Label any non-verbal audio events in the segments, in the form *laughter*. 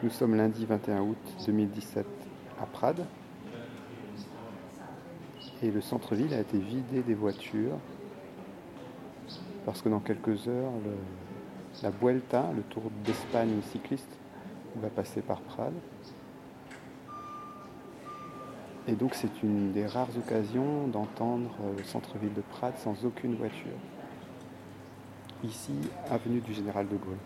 Nous sommes lundi 21 août 2017 à Prades et le centre-ville a été vidé des voitures parce que dans quelques heures, la Vuelta, le Tour d'Espagne cycliste, va passer par Prades. Et donc c'est une des rares occasions d'entendre le centre-ville de Prades sans aucune voiture. Ici, avenue du Général de Gaulle.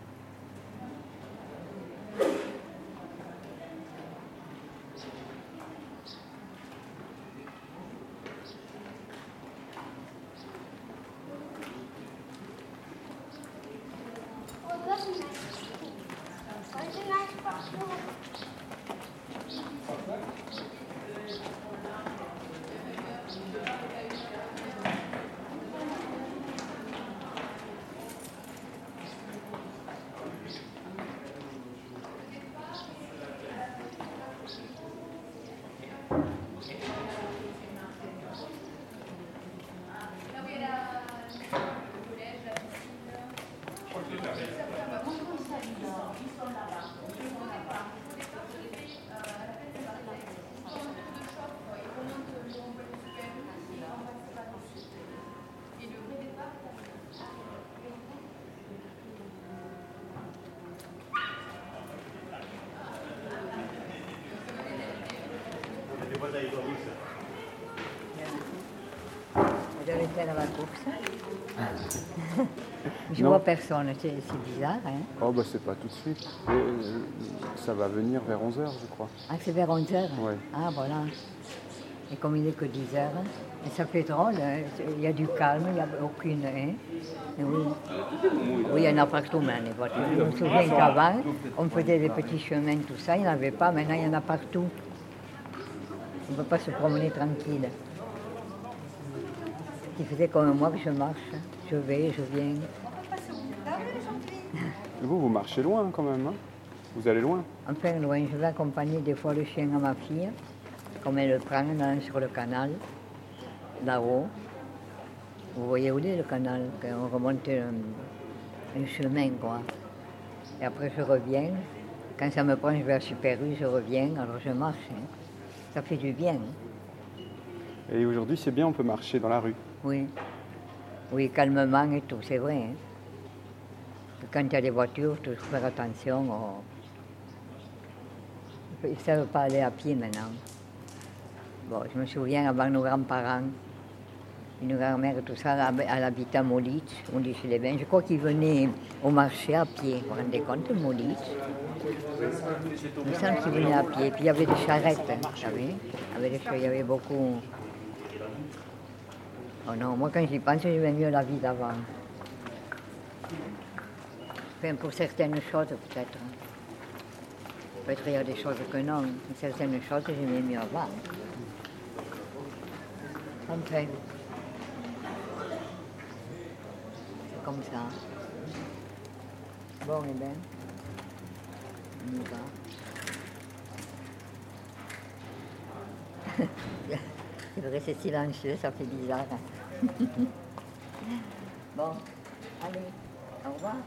lijkt pas. Thank you. Je à la course. Je vois personne, c'est bizarre. Hein oh, bah c'est pas tout de suite. Euh, ça va venir vers 11h, je crois. Ah, c'est vers 11h Oui. Ah, voilà. Et comme il n'est que 10h, et ça fait drôle, hein. il y a du calme, il n'y a aucune. Hein oui. oui, il y en a partout, mais les voitures. Je me souviens qu'avant, on faisait des petits chemins, tout ça, il n'y en avait pas, maintenant il y en a partout. On ne peut pas se promener tranquille. Il faisait comme moi que je marche. Je vais, je viens. *laughs* Vous, vous marchez loin quand même, hein Vous allez loin Enfin loin. Je vais accompagner des fois le chien à ma fille, comme elle le prend sur le canal, là-haut. Vous voyez où est le canal? On remonte un, chemin, quoi. Et après, je reviens. Quand ça me prend, je vais à Super je reviens, alors je marche. Hein. Ça fait du bien. Et aujourd'hui, c'est bien, on peut marcher dans la rue. Oui. Oui, calmement et tout, c'est vrai. Hein. Quand il y a des voitures, il faut faire attention. Ils ne savent pas aller à pied maintenant. Bon, je me souviens avant nos grands-parents, une grand-mère, tout ça, elle habitait à Molitz, on dit chez les bains. Je crois qu'ils venaient au marché à pied. Vous vous rendez compte, Molitz? Il me semble qu'ils venaient à pied. Puis il y avait des charrettes, hein, vous savez. Il y avait beaucoup. Oh non, moi quand j'y pense, j'aime mieux la vie d'avant. Enfin, pour certaines choses peut-être. Peut-être il y a des choses que non. Certaines choses, j'aimais mieux avant. Enfin. C'est comme ça. Bon, eh bien. On y va. *laughs* C'est vrai, c'est silencieux, ça fait bizarre. *laughs* bon, allez, au revoir.